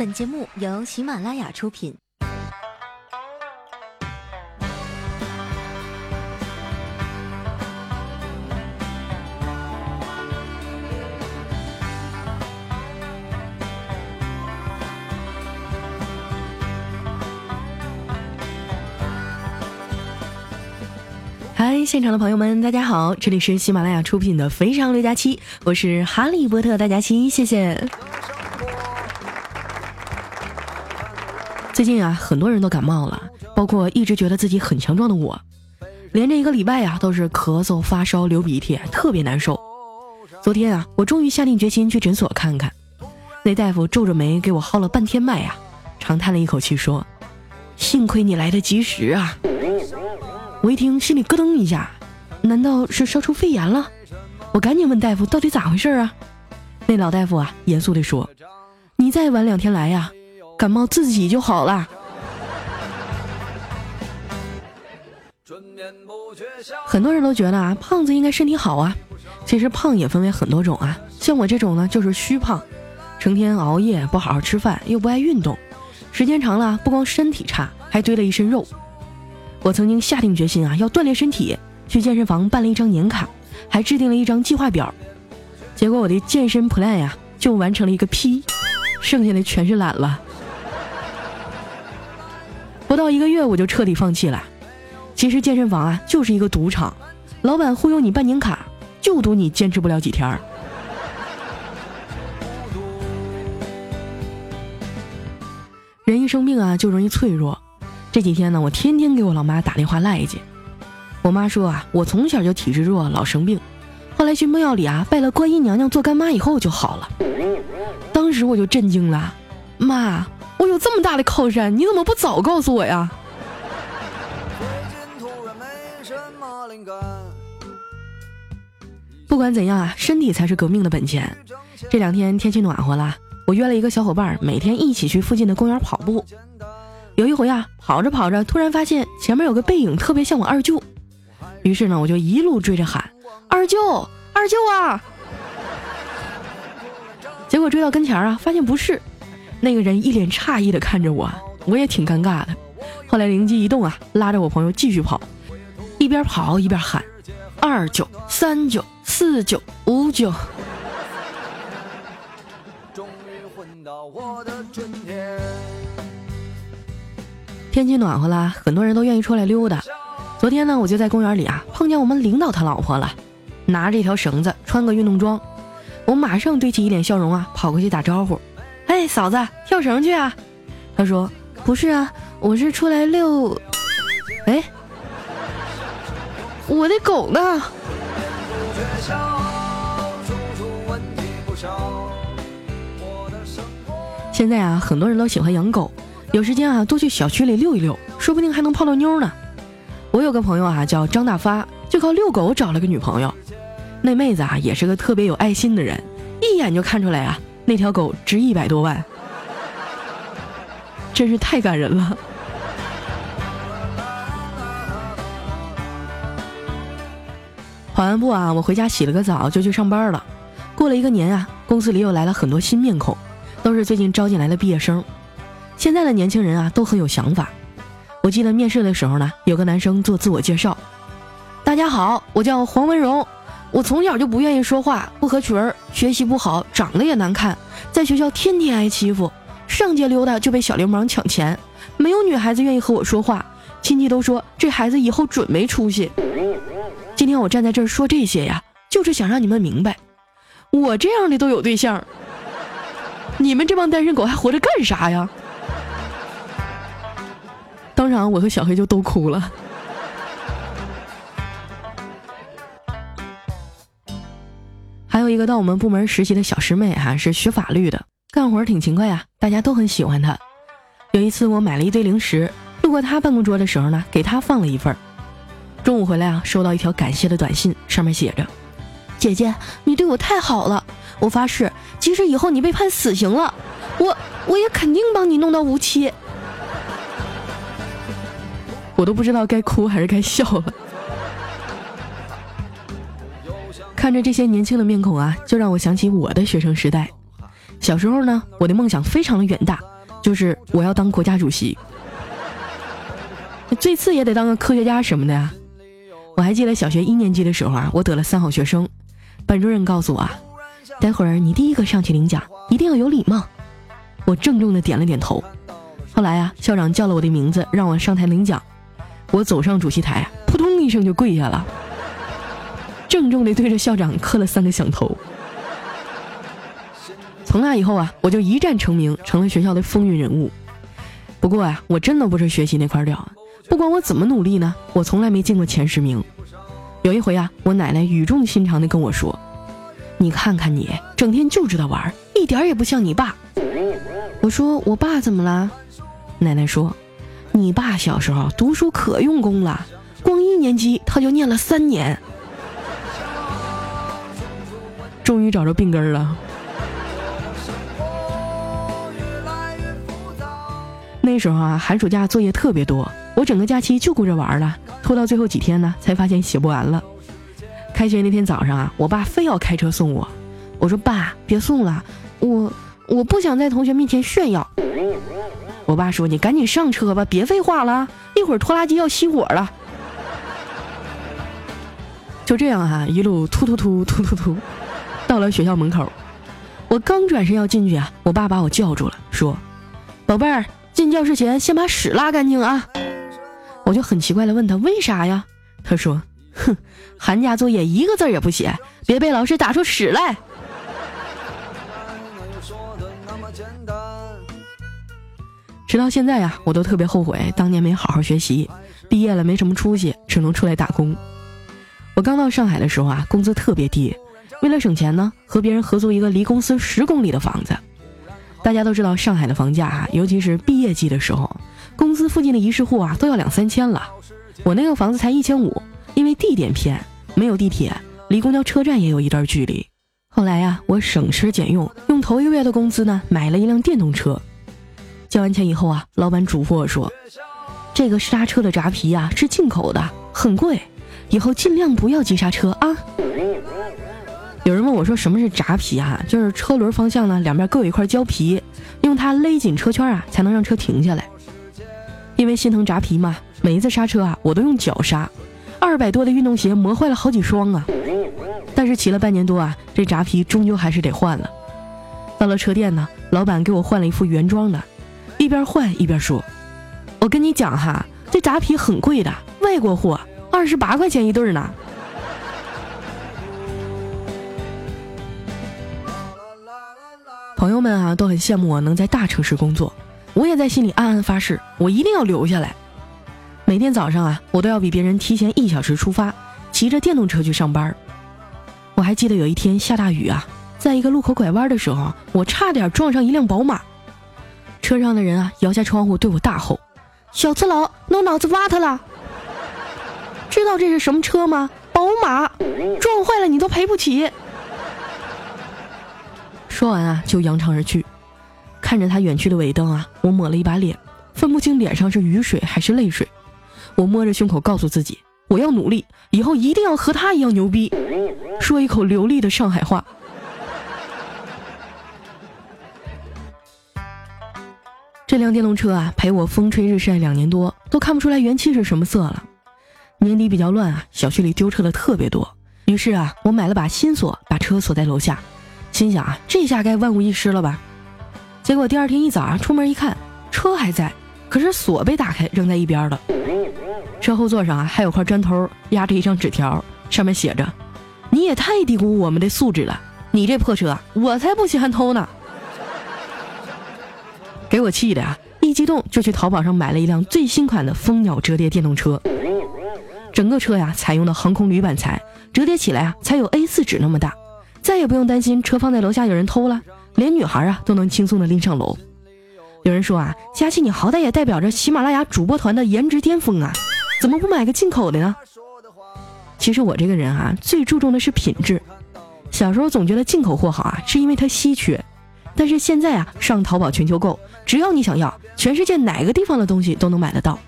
本节目由喜马拉雅出品。嗨，现场的朋友们，大家好，这里是喜马拉雅出品的《非常六加七》，我是哈利波特大家七，谢谢。最近啊，很多人都感冒了，包括一直觉得自己很强壮的我，连着一个礼拜呀，都是咳嗽、发烧、流鼻涕，特别难受。昨天啊，我终于下定决心去诊所看看，那大夫皱着眉给我号了半天脉呀，长叹了一口气说：“幸亏你来得及时啊。”我一听，心里咯噔一下，难道是烧出肺炎了？我赶紧问大夫，到底咋回事啊？那老大夫啊，严肃地说：“你再晚两天来呀，感冒自己就好了。”很多人都觉得啊，胖子应该身体好啊。其实胖也分为很多种啊，像我这种呢，就是虚胖，成天熬夜，不好好吃饭，又不爱运动，时间长了，不光身体差，还堆了一身肉。我曾经下定决心啊，要锻炼身体，去健身房办了一张年卡，还制定了一张计划表。结果我的健身 plan 呀，就完成了一个 P，剩下的全是懒了。不到一个月，我就彻底放弃了。其实健身房啊，就是一个赌场，老板忽悠你办年卡，就赌你坚持不了几天。人一生病啊，就容易脆弱。这几天呢，我天天给我老妈打电话赖去。我妈说啊，我从小就体质弱，老生病，后来去庙庙里啊拜了观音娘娘做干妈以后就好了。当时我就震惊了，妈，我有这么大的靠山，你怎么不早告诉我呀？不管怎样啊，身体才是革命的本钱。这两天天气暖和了，我约了一个小伙伴，每天一起去附近的公园跑步。有一回啊，跑着跑着，突然发现前面有个背影，特别像我二舅。于是呢，我就一路追着喊：“二舅，二舅啊！”结果追到跟前啊，发现不是，那个人一脸诧异的看着我，我也挺尴尬的。后来灵机一动啊，拉着我朋友继续跑，一边跑一边喊：“二九、三九、四九、五九。”终于混到我的春天。天气暖和了，很多人都愿意出来溜达。昨天呢，我就在公园里啊，碰见我们领导他老婆了，拿着一条绳子，穿个运动装。我马上堆起一脸笑容啊，跑过去打招呼：“哎，嫂子，跳绳去啊？”他说：“不是啊，我是出来遛。”哎，我的狗呢？现在啊，很多人都喜欢养狗。有时间啊，多去小区里溜一溜，说不定还能泡到妞呢。我有个朋友啊，叫张大发，就靠遛狗找了个女朋友。那妹子啊，也是个特别有爱心的人，一眼就看出来啊，那条狗值一百多万，真是太感人了。跑完步啊，我回家洗了个澡就去上班了。过了一个年啊，公司里又来了很多新面孔，都是最近招进来的毕业生。现在的年轻人啊都很有想法。我记得面试的时候呢，有个男生做自我介绍：“大家好，我叫黄文荣，我从小就不愿意说话，不合群儿，学习不好，长得也难看，在学校天天挨欺负，上街溜达就被小流氓抢钱，没有女孩子愿意和我说话，亲戚都说这孩子以后准没出息。今天我站在这儿说这些呀，就是想让你们明白，我这样的都有对象，你们这帮单身狗还活着干啥呀？”当场，我和小黑就都哭了。一个到我们部门实习的小师妹哈，是学法律的，干活挺勤快呀，大家都很喜欢她。有一次我买了一堆零食，路过她办公桌的时候呢，给她放了一份中午回来啊，收到一条感谢的短信，上面写着：“姐姐，你对我太好了，我发誓，即使以后你被判死刑了，我我也肯定帮你弄到无期。”我都不知道该哭还是该笑了。看着这些年轻的面孔啊，就让我想起我的学生时代。小时候呢，我的梦想非常的远大，就是我要当国家主席，最次也得当个科学家什么的呀。我还记得小学一年级的时候啊，我得了三好学生，班主任告诉我，啊，待会儿你第一个上去领奖，一定要有礼貌。我郑重的点了点头。后来啊，校长叫了我的名字，让我上台领奖。我走上主席台，扑通一声就跪下了，郑重的对着校长磕了三个响头。从那以后啊，我就一战成名，成了学校的风云人物。不过呀，我真的不是学习那块料，不管我怎么努力呢，我从来没进过前十名。有一回啊，我奶奶语重心长的跟我说：“你看看你，整天就知道玩，一点也不像你爸。”我说：“我爸怎么了？”奶奶说：“你爸小时候读书可用功了，光一年级他就念了三年，终于找着病根了。”那时候啊，寒暑假作业特别多，我整个假期就顾着玩了，拖到最后几天呢，才发现写不完了。开学那天早上啊，我爸非要开车送我，我说：“爸，别送了，我我不想在同学面前炫耀。”我爸说：“你赶紧上车吧，别废话了，一会儿拖拉机要熄火了。”就这样哈，一路突突突突突突，到了学校门口。我刚转身要进去啊，我爸把我叫住了，说：“宝贝儿，进教室前先把屎拉干净啊！”我就很奇怪的问他：“为啥呀？”他说：“哼，寒假作业一个字也不写，别被老师打出屎来。”直到现在呀，我都特别后悔当年没好好学习，毕业了没什么出息，只能出来打工。我刚到上海的时候啊，工资特别低，为了省钱呢，和别人合租一个离公司十公里的房子。大家都知道上海的房价啊，尤其是毕业季的时候，公司附近的一室户啊都要两三千了。我那个房子才一千五，因为地点偏，没有地铁，离公交车站也有一段距离。后来呀，我省吃俭用，用头一个月的工资呢，买了一辆电动车。交完钱以后啊，老板嘱咐我说：“这个刹车的闸皮啊是进口的，很贵，以后尽量不要急刹车啊。”我说：“什么是闸皮啊？就是车轮方向呢两边各有一块胶皮，用它勒紧车圈啊，才能让车停下来。因为心疼闸皮嘛，每一次刹车啊，我都用脚刹，二百多的运动鞋磨坏了好几双啊。但是骑了半年多啊，这闸皮终究还是得换了。到了车店呢，老板给我换了一副原装的。”一边换一边说：“我跟你讲哈，这闸皮很贵的，外国货，二十八块钱一对呢。”朋友们啊，都很羡慕我能在大城市工作，我也在心里暗暗发誓，我一定要留下来。每天早上啊，我都要比别人提前一小时出发，骑着电动车去上班。我还记得有一天下大雨啊，在一个路口拐弯的时候，我差点撞上一辆宝马。车上的人啊，摇下窗户对我大吼：“小次郎，我脑子瓦特了！知道这是什么车吗？宝马，撞坏了你都赔不起。”说完啊，就扬长而去。看着他远去的尾灯啊，我抹了一把脸，分不清脸上是雨水还是泪水。我摸着胸口，告诉自己：我要努力，以后一定要和他一样牛逼，说一口流利的上海话。这辆电动车啊，陪我风吹日晒两年多，都看不出来原漆是什么色了。年底比较乱啊，小区里丢车的特别多。于是啊，我买了把新锁，把车锁在楼下，心想啊，这下该万无一失了吧。结果第二天一早啊，出门一看，车还在，可是锁被打开扔在一边了。车后座上啊，还有块砖头压着一张纸条，上面写着：“你也太低估我们的素质了，你这破车，我才不稀罕偷呢。”给我气的啊！一激动就去淘宝上买了一辆最新款的蜂鸟折叠电动车。整个车呀，采用的航空铝板材，折叠起来啊，才有 A4 纸那么大，再也不用担心车放在楼下有人偷了，连女孩啊都能轻松的拎上楼。有人说啊，佳琪你好歹也代表着喜马拉雅主播团的颜值巅峰啊，怎么不买个进口的呢？其实我这个人啊，最注重的是品质。小时候总觉得进口货好啊，是因为它稀缺。但是现在啊，上淘宝全球购，只要你想要，全世界哪个地方的东西都能买得到。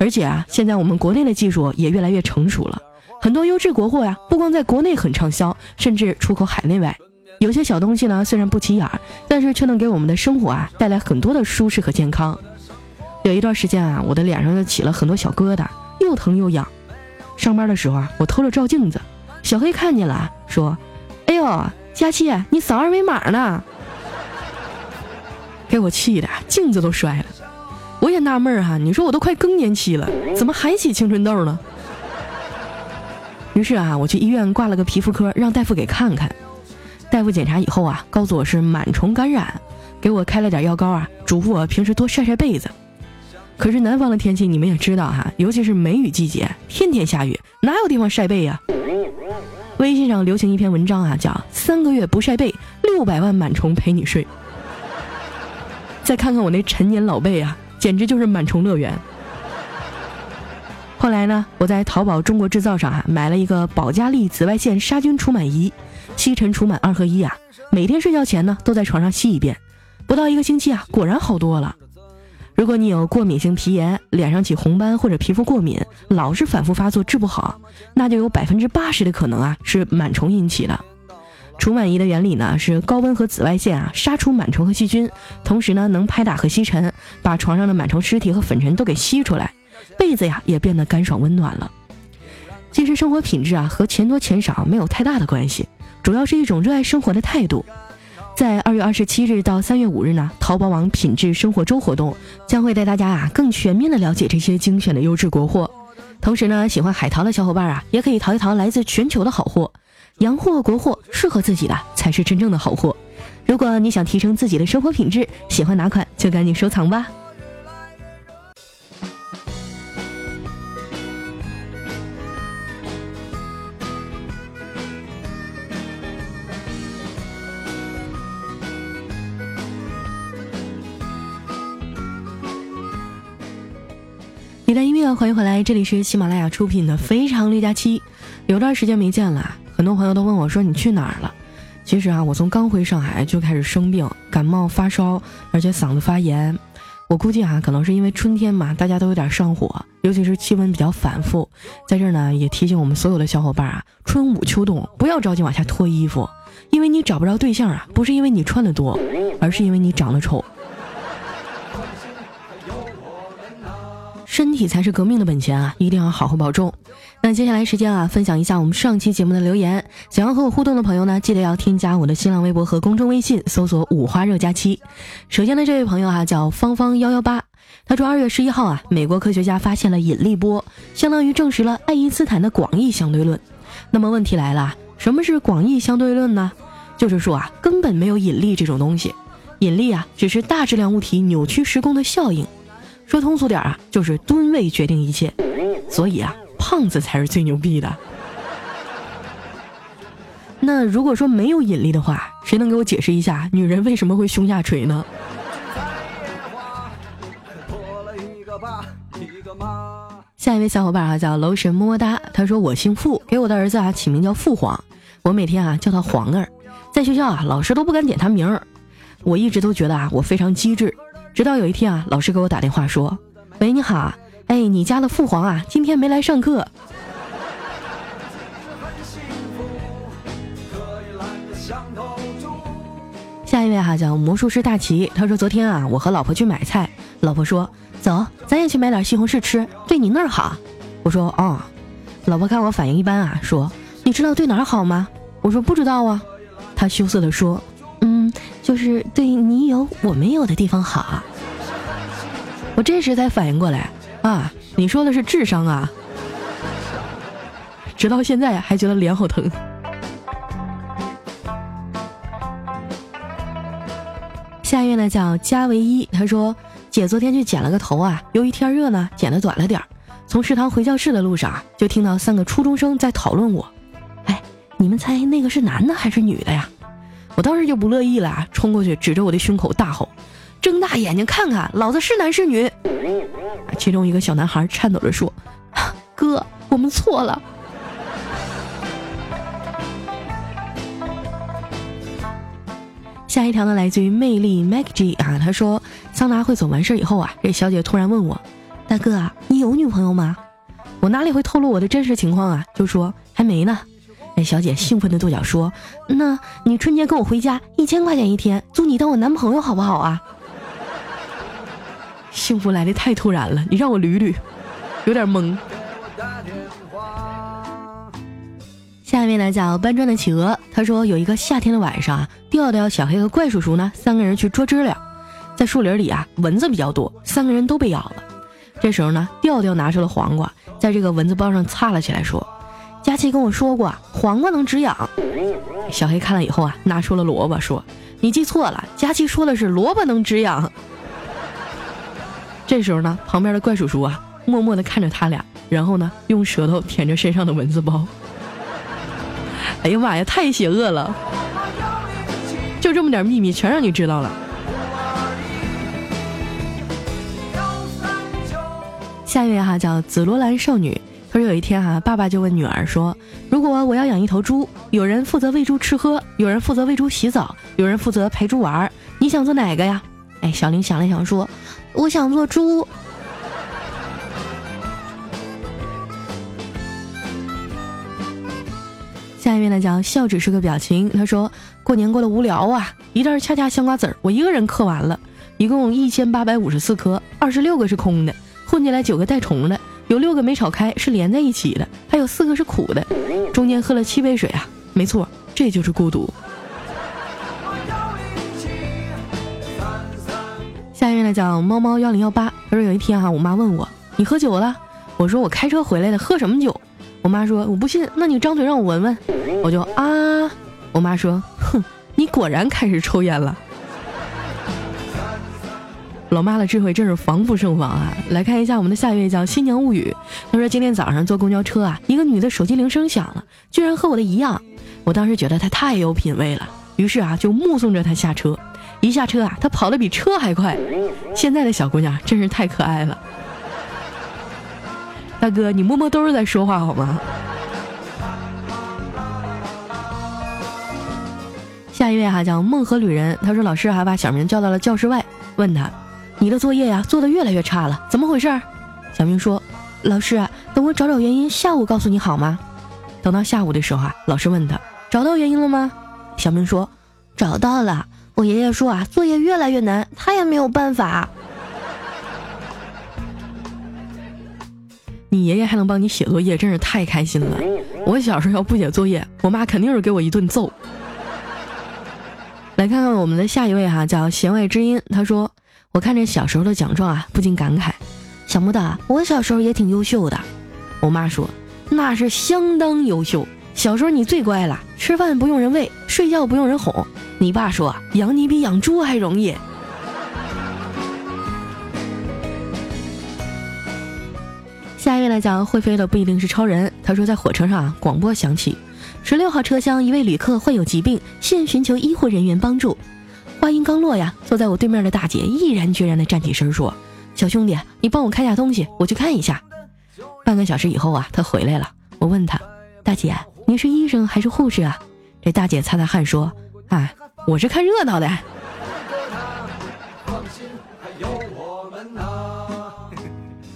而且啊，现在我们国内的技术也越来越成熟了，很多优质国货呀，不光在国内很畅销，甚至出口海内外。有些小东西呢，虽然不起眼儿，但是却能给我们的生活啊带来很多的舒适和健康。有一段时间啊，我的脸上就起了很多小疙瘩，又疼又痒。上班的时候啊，我偷着照镜子，小黑看见了，说：“哎呦，佳期，你扫二维码呢？” 给我气的，镜子都摔了。我也纳闷儿哈，你说我都快更年期了，怎么还起青春痘呢？于是啊，我去医院挂了个皮肤科，让大夫给看看。大夫检查以后啊，告诉我是螨虫感染，给我开了点药膏啊，嘱咐我平时多晒晒被子。可是南方的天气你们也知道哈，尤其是梅雨季节，天天下雨，哪有地方晒被呀？微信上流行一篇文章啊，叫“三个月不晒被，六百万螨虫陪你睡”。再看看我那陈年老被啊，简直就是螨虫乐园。后来呢，我在淘宝中国制造上啊买了一个保加利紫外线杀菌除螨仪，吸尘除螨二合一啊，每天睡觉前呢都在床上吸一遍，不到一个星期啊，果然好多了。如果你有过敏性皮炎，脸上起红斑或者皮肤过敏，老是反复发作治不好，那就有百分之八十的可能啊是螨虫引起的。除螨仪的原理呢是高温和紫外线啊杀除螨虫和细菌，同时呢能拍打和吸尘，把床上的螨虫尸体和粉尘都给吸出来，被子呀也变得干爽温暖了。其实生活品质啊和钱多钱少没有太大的关系，主要是一种热爱生活的态度。在二月二十七日到三月五日呢，淘宝网品质生活周活动将会带大家啊更全面的了解这些精选的优质国货。同时呢，喜欢海淘的小伙伴啊，也可以淘一淘来自全球的好货。洋货国货适合自己的才是真正的好货。如果你想提升自己的生活品质，喜欢哪款就赶紧收藏吧。欢迎回来，这里是喜马拉雅出品的《非常六加七》。有段时间没见了。很多朋友都问我说：“你去哪儿了？”其实啊，我从刚回上海就开始生病，感冒发烧，而且嗓子发炎。我估计啊，可能是因为春天嘛，大家都有点上火，尤其是气温比较反复。在这儿呢，也提醒我们所有的小伙伴啊，春捂秋冻，不要着急往下脱衣服，因为你找不着对象啊，不是因为你穿的多，而是因为你长得丑。身体才是革命的本钱啊，一定要好好保重。那接下来时间啊，分享一下我们上期节目的留言。想要和我互动的朋友呢，记得要添加我的新浪微博和公众微信，搜索“五花肉佳期”。首先呢，这位朋友啊叫芳芳幺幺八，他说二月十一号啊，美国科学家发现了引力波，相当于证实了爱因斯坦的广义相对论。那么问题来了，什么是广义相对论呢？就是说啊，根本没有引力这种东西，引力啊只是大质量物体扭曲时空的效应。说通俗点啊，就是吨位决定一切。所以啊。胖子才是最牛逼的。那如果说没有引力的话，谁能给我解释一下女人为什么会胸下垂呢？下一位小伙伴啊叫楼神么么哒，他说我姓傅，给我的儿子啊起名叫父皇，我每天啊叫他皇儿，在学校啊老师都不敢点他名儿，我一直都觉得啊我非常机智，直到有一天啊老师给我打电话说，喂你好。哎，你家的父皇啊，今天没来上课。下一位哈叫魔术师大齐，他说昨天啊，我和老婆去买菜，老婆说走，咱也去买点西红柿吃，对你那儿好。我说哦，老婆看我反应一般啊，说你知道对哪儿好吗？我说不知道啊。他羞涩的说，就是对你有我没有的地方好啊。我这时才反应过来。啊，你说的是智商啊！直到现在还觉得脸好疼。下一位呢叫加唯一，他说：“姐昨天去剪了个头啊，由于天热呢，剪的短了点儿。从食堂回教室的路上，就听到三个初中生在讨论我。哎，你们猜那个是男的还是女的呀？我当时就不乐意了，冲过去指着我的胸口大吼。”睁大眼睛看看，老子是男是女？其中一个小男孩颤抖着说：“哥，我们错了。”下一条呢，来自于魅力 Maggie 啊，他说桑拿会所完事以后啊，这小姐突然问我：“大哥，你有女朋友吗？”我哪里会透露我的真实情况啊？就说还没呢。哎，小姐兴奋的跺脚说：“那你春节跟我回家，一千块钱一天，租你当我男朋友好不好啊？” 幸福来的太突然了，你让我捋捋，有点懵。下面来讲搬砖的企鹅，他说有一个夏天的晚上啊，调调、小黑和怪叔叔呢三个人去捉知了，在树林里啊蚊子比较多，三个人都被咬了。这时候呢，调调拿出了黄瓜，在这个蚊子包上擦了起来，说。佳琪跟我说过，黄瓜能止痒。小黑看了以后啊，拿出了萝卜，说：“你记错了，佳琪说的是萝卜能止痒。”这时候呢，旁边的怪叔叔啊，默默地看着他俩，然后呢，用舌头舔着身上的蚊子包。哎呀妈呀，太邪恶了！就这么点秘密，全让你知道了。下一位哈，叫紫罗兰少女。说有一天哈，爸爸就问女儿说：“如果我要养一头猪，有人负责喂猪吃喝，有人负责喂猪洗澡，有人负责陪猪玩，你想做哪个呀？”哎，小林想了想说：“我想做猪。”下一位呢讲笑只是个表情。他说：“过年过得无聊啊，一袋恰恰香瓜子儿，我一个人嗑完了，一共一千八百五十四颗，二十六个是空的，混进来九个带虫的。”有六个没炒开，是连在一起的；还有四个是苦的，中间喝了七杯水啊！没错，这就是孤独。下一位来讲猫猫幺零幺八，他说有一天哈，我妈问我你喝酒了？我说我开车回来的，喝什么酒？我妈说我不信，那你张嘴让我闻闻。我就啊，我妈说哼，你果然开始抽烟了。老妈的智慧真是防不胜防啊！来看一下我们的下一位叫新娘物语。他说今天早上坐公交车啊，一个女的手机铃声响了，居然和我的一样。我当时觉得她太有品位了，于是啊就目送着她下车。一下车啊，她跑得比车还快。现在的小姑娘真是太可爱了。大哥，你摸摸兜儿在说话好吗？下一位哈叫梦河旅人，他说老师还把小明叫到了教室外，问他。你的作业呀，做的越来越差了，怎么回事？小明说：“老师，等我找找原因，下午告诉你好吗？”等到下午的时候啊，老师问他：“找到原因了吗？”小明说：“找到了。我爷爷说啊，作业越来越难，他也没有办法。”你爷爷还能帮你写作业，真是太开心了。我小时候要不写作业，我妈肯定是给我一顿揍。来看看我们的下一位哈，叫弦外之音，他说。我看着小时候的奖状啊，不禁感慨：想不到啊我小时候也挺优秀的。我妈说：“那是相当优秀，小时候你最乖了，吃饭不用人喂，睡觉不用人哄。”你爸说：“养你比养猪还容易。”下一位来讲会飞的不一定是超人。他说在火车上啊广播响起：“十六号车厢一位旅客患有疾病，现寻求医护人员帮助。”话音刚落呀，坐在我对面的大姐毅然决然地站起身说：“小兄弟，你帮我看下东西，我去看一下。”半个小时以后啊，他回来了。我问他：“大姐，你是医生还是护士啊？”这大姐擦擦汗说：“哎，我是看热闹的。”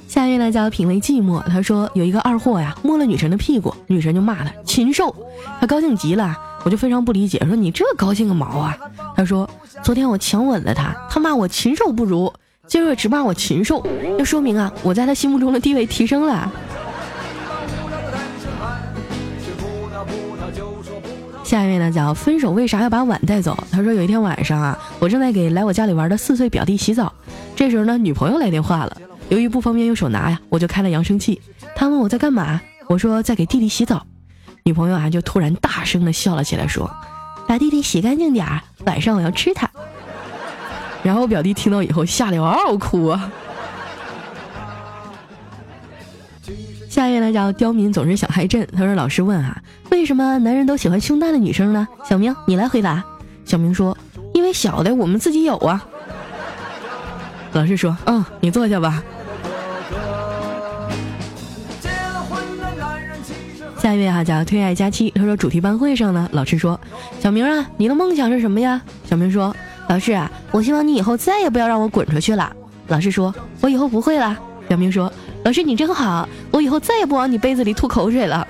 下一位呢叫品味寂寞，他说有一个二货呀摸了女神的屁股，女神就骂他禽兽，他高兴极了。我就非常不理解，说你这高兴个毛啊？他说昨天我强吻了他，他骂我禽兽不如，今儿只骂我禽兽，这说明啊我在他心目中的地位提升了。下一位呢叫分手为啥要把碗带走？他说有一天晚上啊，我正在给来我家里玩的四岁表弟洗澡，这时候呢女朋友来电话了，由于不方便用手拿呀，我就开了扬声器。他问我在干嘛，我说在给弟弟洗澡。女朋友啊，就突然大声的笑了起来，说：“把弟弟洗干净点儿，晚上我要吃他。”然后表弟听到以后，吓得嗷嗷哭啊。下一位呢叫刁民，总是想害朕。他说：“老师问啊，为什么男人都喜欢胸大的女生呢？”小明，你来回答。小明说：“因为小的我们自己有啊。”老师说：“嗯，你坐下吧。”下一位哈叫推爱佳期，他说主题班会上呢，老师说小明啊，你的梦想是什么呀？小明说老师啊，我希望你以后再也不要让我滚出去了。老师说我以后不会了。小明说老师你真好，我以后再也不往你杯子里吐口水了。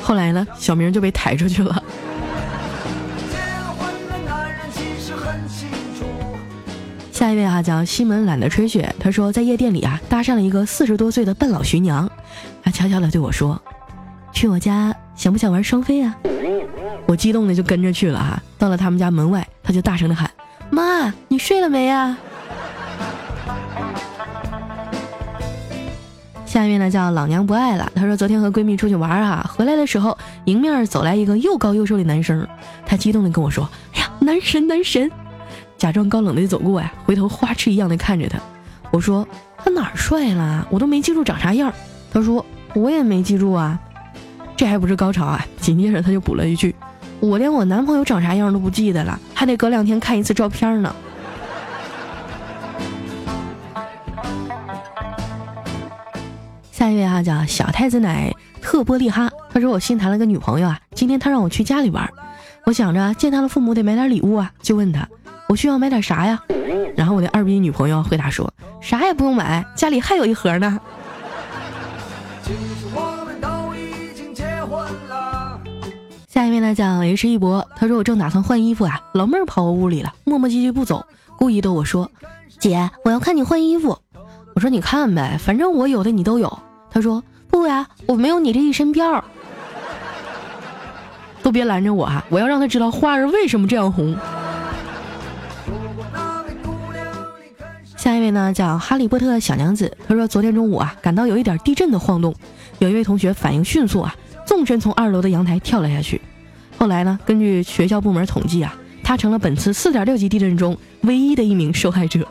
后来呢，小明就被抬出去了。下一位啊，叫西门懒得吹雪。他说在夜店里啊，搭讪了一个四十多岁的半老徐娘，他悄悄的对我说：“去我家想不想玩双飞啊？”我激动的就跟着去了哈。到了他们家门外，他就大声的喊：“妈，你睡了没呀？”下一位呢叫老娘不爱了。她说昨天和闺蜜出去玩啊，回来的时候迎面走来一个又高又瘦的男生，她激动的跟我说：“哎呀，男神男神！”假装高冷的走过呀，回头花痴一样的看着他。我说他哪帅了？我都没记住长啥样。他说我也没记住啊。这还不是高潮啊！紧接着他就补了一句：“我连我男朋友长啥样都不记得了，还得隔两天看一次照片呢。”下一位哈叫小太子奶特波利哈，他说我新谈了个女朋友啊，今天他让我去家里玩，我想着见他的父母得买点礼物啊，就问他。我需要买点啥呀？然后我的二逼女朋友回答说：“啥也不用买，家里还有一盒呢。”下一位呢叫 H 一博，他说我正打算换衣服啊，老妹儿跑我屋里了，磨磨唧唧不走，故意逗我说：“姐，我要看你换衣服。”我说：“你看呗，反正我有的你都有。”他说：“不呀，我没有你这一身膘。” 都别拦着我啊！我要让他知道花儿为什么这样红。下一位呢，叫哈利波特小娘子。他说，昨天中午啊，感到有一点地震的晃动，有一位同学反应迅速啊，纵身从二楼的阳台跳了下去。后来呢，根据学校部门统计啊，他成了本次四点六级地震中唯一的一名受害者。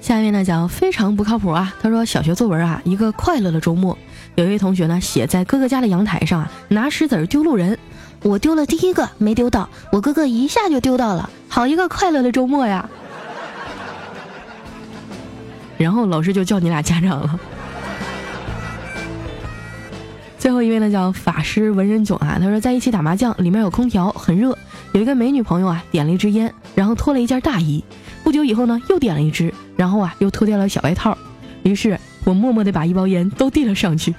下一位呢，讲非常不靠谱啊。他说，小学作文啊，一个快乐的周末，有一位同学呢，写在哥哥家的阳台上啊，拿石子丢路人。我丢了第一个没丢到，我哥哥一下就丢到了，好一个快乐的周末呀！然后老师就叫你俩家长了。最后一位呢叫法师文人囧啊，他说在一起打麻将，里面有空调，很热，有一个美女朋友啊点了一支烟，然后脱了一件大衣，不久以后呢又点了一支，然后啊又脱掉了小外套，于是我默默的把一包烟都递了上去。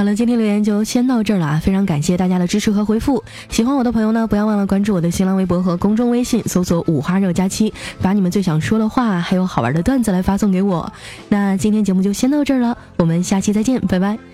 好了，今天留言就先到这儿了啊！非常感谢大家的支持和回复。喜欢我的朋友呢，不要忘了关注我的新浪微博和公众微信，搜索“五花肉佳期”，把你们最想说的话还有好玩的段子来发送给我。那今天节目就先到这儿了，我们下期再见，拜拜。